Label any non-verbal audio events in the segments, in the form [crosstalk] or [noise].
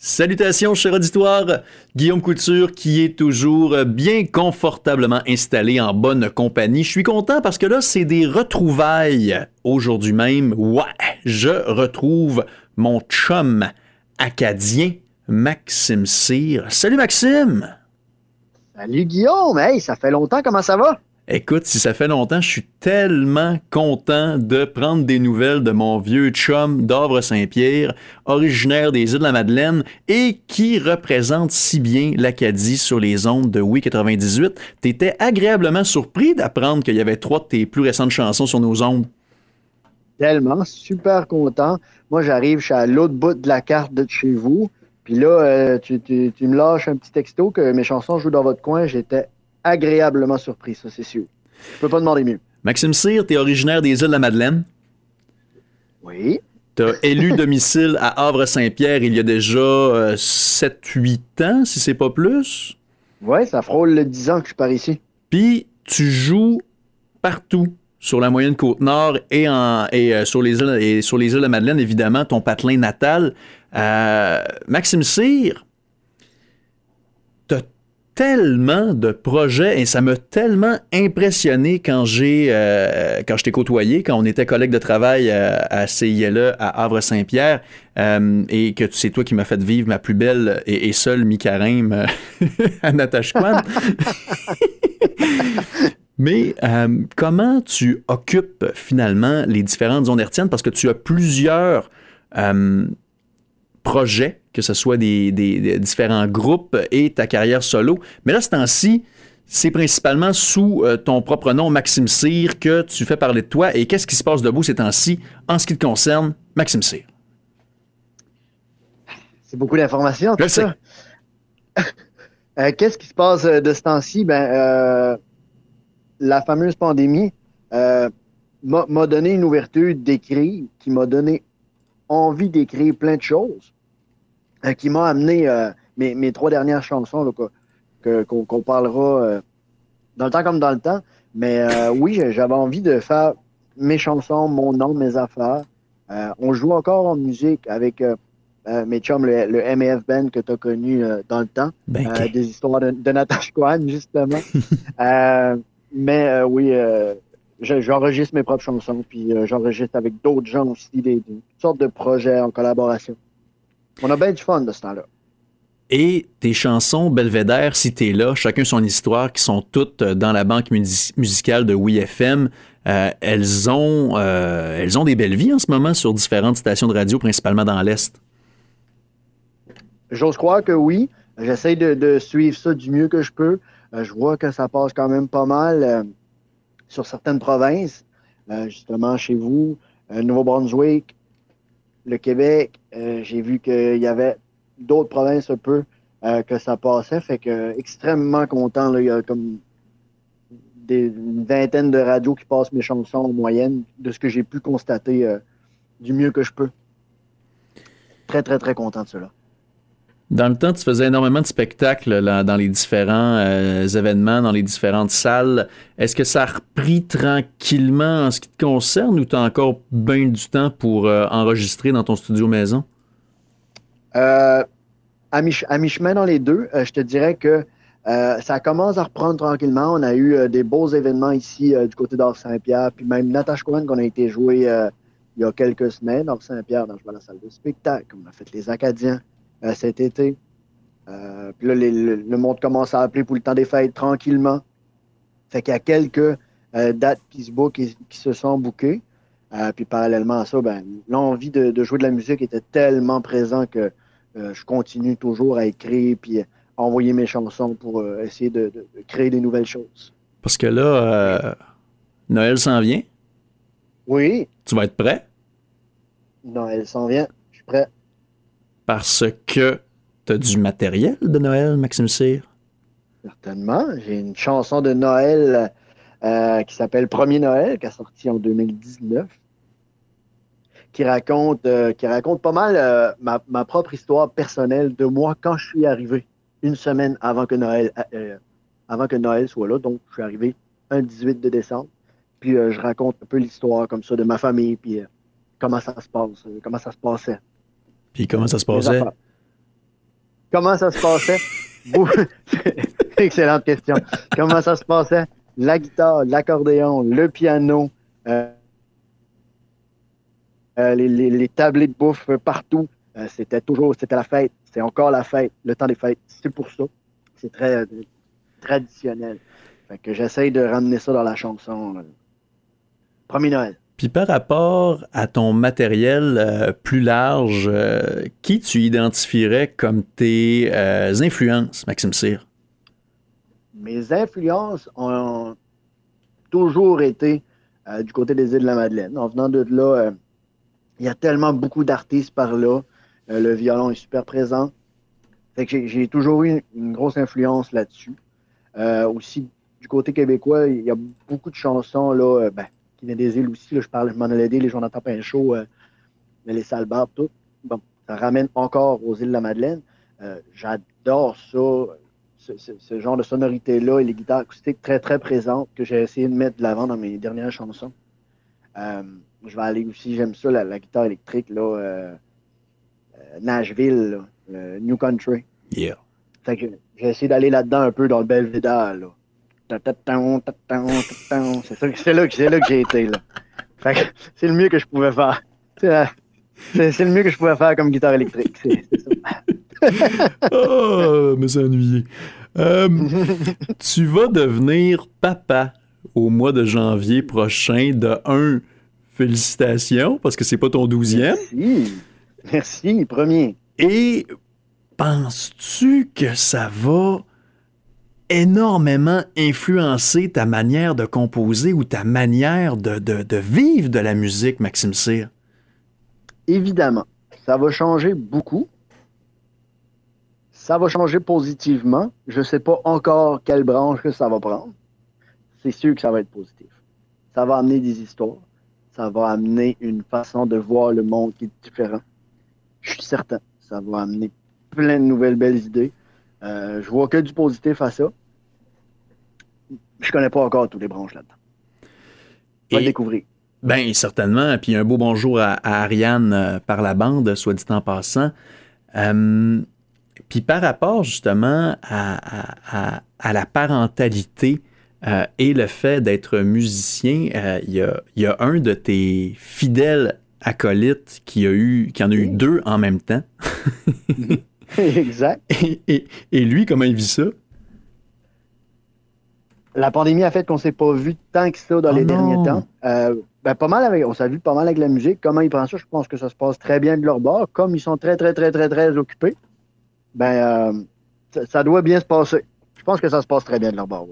Salutations, cher auditoire. Guillaume Couture qui est toujours bien confortablement installé en bonne compagnie. Je suis content parce que là, c'est des retrouvailles aujourd'hui même. Ouais, je retrouve mon chum acadien, Maxime Cyr. Salut Maxime! Salut Guillaume! Hey, ça fait longtemps, comment ça va? Écoute, si ça fait longtemps, je suis tellement content de prendre des nouvelles de mon vieux chum d'Avre-Saint-Pierre, originaire des îles de la Madeleine et qui représente si bien l'Acadie sur les ondes de Oui 98. T'étais agréablement surpris d'apprendre qu'il y avait trois de tes plus récentes chansons sur nos ondes. Tellement, super content. Moi, j'arrive, je suis à l'autre bout de la carte de chez vous. Puis là, euh, tu, tu me lâches un petit texto que mes chansons jouent dans votre coin. J'étais agréablement surpris, ça, c'est sûr. Je peux pas demander mieux. Maxime Cyr, tu es originaire des îles de la Madeleine? Oui. Tu as élu domicile à Havre-Saint-Pierre il y a déjà 7-8 euh, ans, si c'est pas plus? Oui, ça frôle le 10 ans que je pars ici. Puis tu joues partout sur la moyenne côte nord et, en, et, euh, sur les îles, et sur les îles de la Madeleine, évidemment, ton patelin natal. Euh, Maxime Cyr, tellement de projets et ça m'a tellement impressionné quand j'ai euh, quand je t'ai côtoyé, quand on était collègues de travail euh, à, CILE à Havre-Saint-Pierre euh, et que c'est toi qui m'as fait vivre ma plus belle et, seule mi-carême [laughs] à Natashquan. [laughs] Mais comment tu occupes finalement les différentes zones hertziennes? Parce que tu as plusieurs projets, que ce soit des, différents groupes et ta carrière solo. Mais là, ce temps-ci, c'est principalement sous euh, ton propre nom, Maxime Cyr, que tu fais parler de toi. Et qu'est-ce qui se passe debout ces temps-ci en ce qui te concerne, Maxime Cyr? C'est beaucoup d'informations, tout ça. [laughs] Euh, qu'est-ce qui se passe euh, de ce temps-ci? Ben, la fameuse pandémie m'a donné une ouverture d'écrire qui m'a donné envie d'écrire plein de choses. Euh, qui m'a amené euh, mes, mes, trois dernières chansons qu'on parlera euh, dans le temps comme dans le temps. Mais oui, j'avais envie de faire mes chansons, mon nom, mes affaires. on joue encore en musique avec mes chums, le, le MEF Band que tu as connu dans le temps. Ben, des histoires de, de Natasha Kwan, justement. [laughs] mais oui, j'enregistre mes propres chansons, puis j'enregistre avec d'autres gens aussi, des, des, sortes de projets en collaboration. On a bien du fun de ce temps-là. Et tes chansons Belvédère, si t'es là, chacun son histoire, qui sont toutes euh, dans la banque musicale de WeFM, euh, elles, ont, euh, elles ont des belles vies en ce moment sur différentes stations de radio, principalement dans l'Est. J'ose croire que oui. J'essaie de, suivre ça du mieux que je peux. je vois que ça passe quand même pas mal sur certaines provinces, justement chez vous, Nouveau-Brunswick, le Québec, euh, j'ai vu qu'il y avait d'autres provinces un peu euh, que ça passait. Fait que extrêmement content. il y a comme des, une vingtaine de radios qui passent mes chansons en moyenne, de ce que j'ai pu constater euh, du mieux que je peux. Très, très, très content de cela. Dans le temps, tu faisais énormément de spectacles dans les différents euh, événements, dans les différentes salles. Est-ce que ça a repris tranquillement en ce qui te concerne ou tu as encore bien du temps pour euh, enregistrer dans ton studio maison? Euh, à mi-chemin dans les deux, je te dirais que ça commence à reprendre tranquillement. On a eu des beaux événements ici du côté d'Or Saint-Pierre, puis même Natasha Cohen qu'on a été joué il y a quelques semaines, d'Or Saint-Pierre, dans la salle de spectacle. On a fait les Acadiens. Euh, cet été. Euh, puis là, le, monde commence à appeler pour le temps des fêtes tranquillement. Fait qu'il y a quelques euh, dates qui se bookent et qui se sont bookées. puis parallèlement à ça, ben, l'envie de, jouer de la musique était tellement présent que je continue toujours à écrire puis à envoyer mes chansons pour essayer de, créer des nouvelles choses. Parce que là, Noël s'en vient. Oui. Tu vas être prêt? Noël s'en vient. Je suis prêt parce que tu as du matériel de Noël, Maxime Cyr? Certainement. J'ai une chanson de Noël euh, qui s'appelle Premier Noël, qui a sorti en 2019, qui raconte, euh, qui raconte pas mal euh, ma, propre histoire personnelle de moi quand je suis arrivé, une semaine avant que Noël, avant que Noël soit là. Donc, je suis arrivé un 18 de décembre. Puis, je raconte un peu l'histoire comme ça de ma famille, puis comment ça se passe, comment ça se passait. Puis comment ça se passait? comment ça se passait? [laughs] Excellente question. Comment ça se passait? La guitare, l'accordéon, le piano, euh, euh, les, tablés de bouffe partout. Euh, c'était toujours, c'était la fête. C'est encore la fête, le temps des fêtes. C'est pour ça. C'est très traditionnel. Fait que j'essaye de ramener ça dans la chanson. Premier Noël. Puis par rapport à ton matériel plus large, qui tu identifierais comme tes influences, Maxime Cyr? mes influences ont toujours été euh, du côté des îles de la Madeleine. En venant de là, euh, il y a tellement beaucoup d'artistes par là. Euh, le violon est super présent. j'ai toujours eu une, grosse influence là-dessus. aussi, du côté québécois, il y a beaucoup de chansons là, ben, qui viennent des îles aussi. je parle, je m'en ai aidé, les Jonathan Pinchot, les Salbarbes, tout. Bon, ça ramène encore aux îles de la Madeleine. J'adore ça ce, genre de sonorité-là et les guitares acoustiques très, très présentes que j'ai essayé de mettre de l'avant dans mes dernières chansons. Euh, je vais aller aussi, j'aime ça, la, guitare électrique, là, euh, euh, Nashville, New Country. Yeah. j'ai essayé d'aller là-dedans un peu dans le Belvedere, là. C'est là, là, que j'ai été, là. c'est le mieux que je pouvais faire. C'est le mieux que je pouvais faire comme guitare électrique. C'est ça. [laughs] oh, mais c'est ennuyé. Euh, [laughs] tu vas devenir papa au mois de janvier prochain. De un, félicitations, parce que c'est pas ton douzième. Merci. Merci, premier. Et penses-tu que ça va énormément influencer ta manière de composer ou ta manière de, de vivre de la musique, Maxime Cyr? Évidemment. Ça va changer beaucoup. Ça va changer positivement. Je ne sais pas encore quelle branche que ça va prendre. C'est sûr que ça va être positif. Ça va amener des histoires. Ça va amener une façon de voir le monde qui est différent. Je suis certain. Ça va amener plein de nouvelles belles idées. Euh, je vois que du positif à ça. Je connais pas encore toutes les branches là-dedans. On va le découvrir. Bien, certainement. Puis un beau bonjour à, Ariane euh, par la bande, soit dit en passant. Euh, puis par rapport justement à, la parentalité euh, et le fait d'être musicien, il y, a, un de tes fidèles acolytes qui, a eu, qui en a eu deux en même temps. [laughs] exact. Et, lui, comment il vit ça? La pandémie a fait qu'on ne s'est pas vu tant que ça dans les oh derniers temps. Euh, ben, pas mal avec, on s'est vu pas mal avec la musique. Comment ils prennent ça? Je pense que ça se passe très bien de leur bord. Comme ils sont très, très, très, très, très occupés, ben, euh, ça, doit bien se passer. Je pense que ça se passe très bien de leur bord,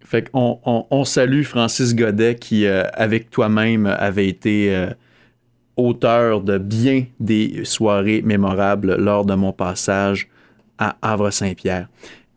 Fait qu'on on, salue Francis Godet qui, euh, avec toi-même, avait été auteur de bien des soirées mémorables lors de mon passage à Havre-Saint-Pierre.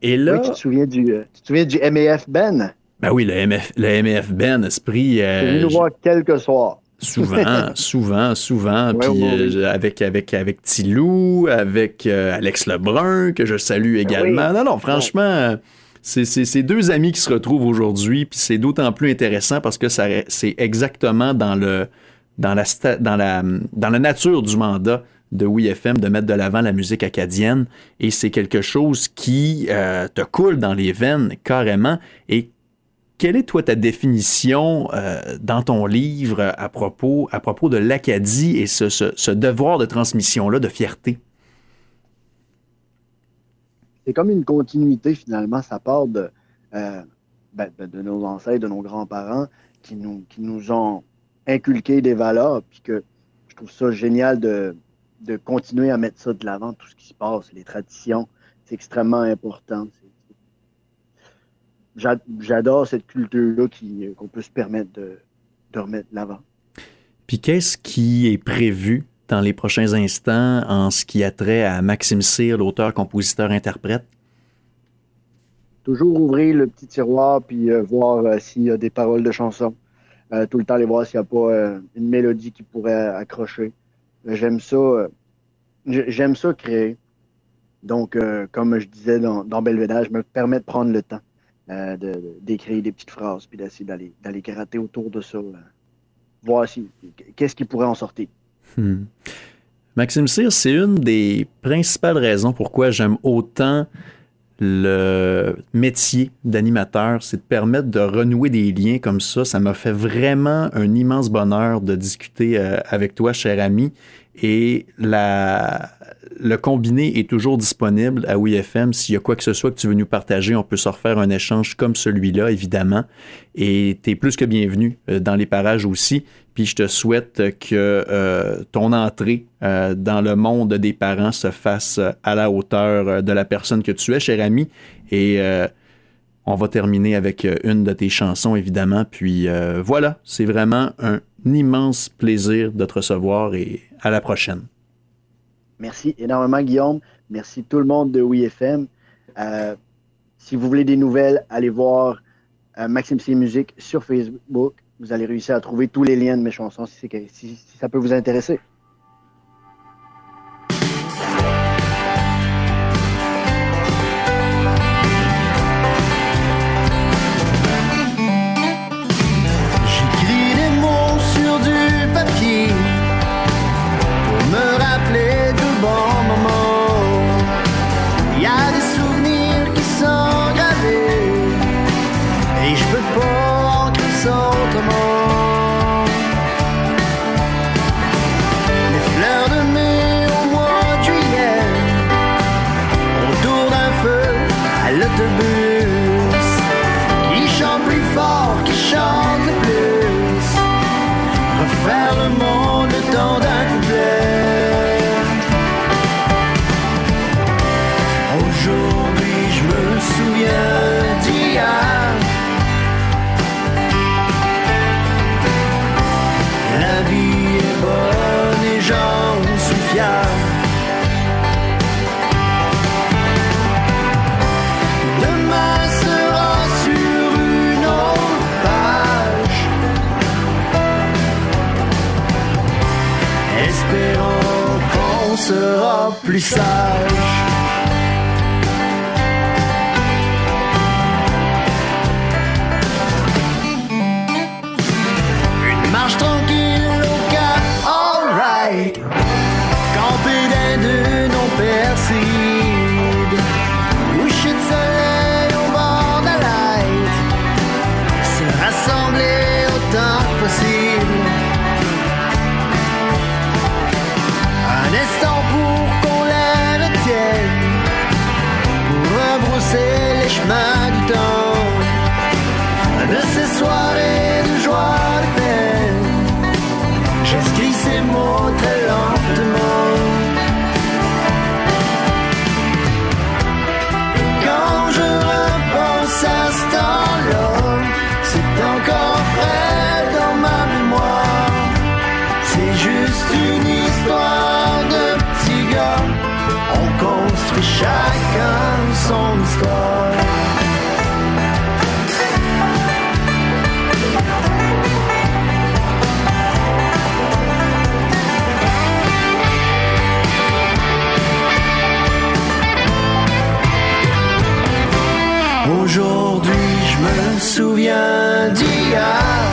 Et là. tu te souviens du, tu te souviens du MEF Ben? Ben oui, le, MF, le MEF Ben, esprit. Euh, nous voir quelques soirs. Souvent, [laughs] souvent, souvent. puis euh, avec, avec, avec Tilou, avec euh, Alex Lebrun, que je salue ben également. Non, non, franchement, c'est deux amis qui se retrouvent aujourd'hui, puis c'est d'autant plus intéressant parce que c'est exactement dans, le, dans, la, dans, la, dans la nature du mandat de WeFM de mettre de l'avant la musique acadienne et c'est quelque chose qui euh, te coule dans les veines carrément et quelle est, toi, ta définition euh, dans ton livre à propos, à propos de l'Acadie et ce, devoir de transmission-là, de fierté? C'est comme une continuité, finalement. Ça part de, euh, ben, de nos ancêtres, de nos grands-parents qui nous, qui nous ont inculqué des valeurs, puis que je trouve ça génial de, de continuer à mettre ça de l'avant, tout ce qui se passe, les traditions. C'est extrêmement important j'adore cette culture-là qu'on peut se permettre de, remettre de l'avant. Puis qu'est-ce qui est prévu dans les prochains instants en ce qui a trait à Maxime Cyr, l'auteur, compositeur, interprète? Toujours ouvrir le petit tiroir puis euh, voir euh, s'il y a des paroles de chansons. Euh, tout le temps aller voir s'il n'y a pas une mélodie qui pourrait accrocher. j'aime ça. j'aime ça créer. Donc, comme je disais dans, dans Belvedere, je me permets de prendre le temps. Euh, d'écrire des petites phrases, puis d'essayer d'aller, d'aller gratter autour de ça, euh, voir si, qu'est-ce qui pourrait en sortir. Hmm. Maxime Cyr, c'est une des principales raisons pourquoi j'aime autant le métier d'animateur, c'est de permettre de renouer des liens comme ça. Ça m'a fait vraiment un immense bonheur de discuter euh, avec toi, cher ami. Et la, le combiné est toujours disponible à WeFM. S'il y a quoi que ce soit que tu veux nous partager, on peut se refaire un échange comme celui-là, évidemment. Et tu es plus que bienvenu euh, dans les parages aussi. Puis je te souhaite que euh, ton entrée euh, dans le monde des parents se fasse à la hauteur de la personne que tu es, cher ami. Et on va terminer avec une de tes chansons, évidemment. Puis voilà, c'est vraiment un immense plaisir de te recevoir et à la prochaine. Merci énormément, Guillaume. Merci tout le monde de WeFM. Euh, si vous voulez des nouvelles, allez voir euh, Maxime C Musique sur Facebook. Vous allez réussir à trouver tous les liens de mes chansons si ça peut vous intéresser. Plus sage. Bed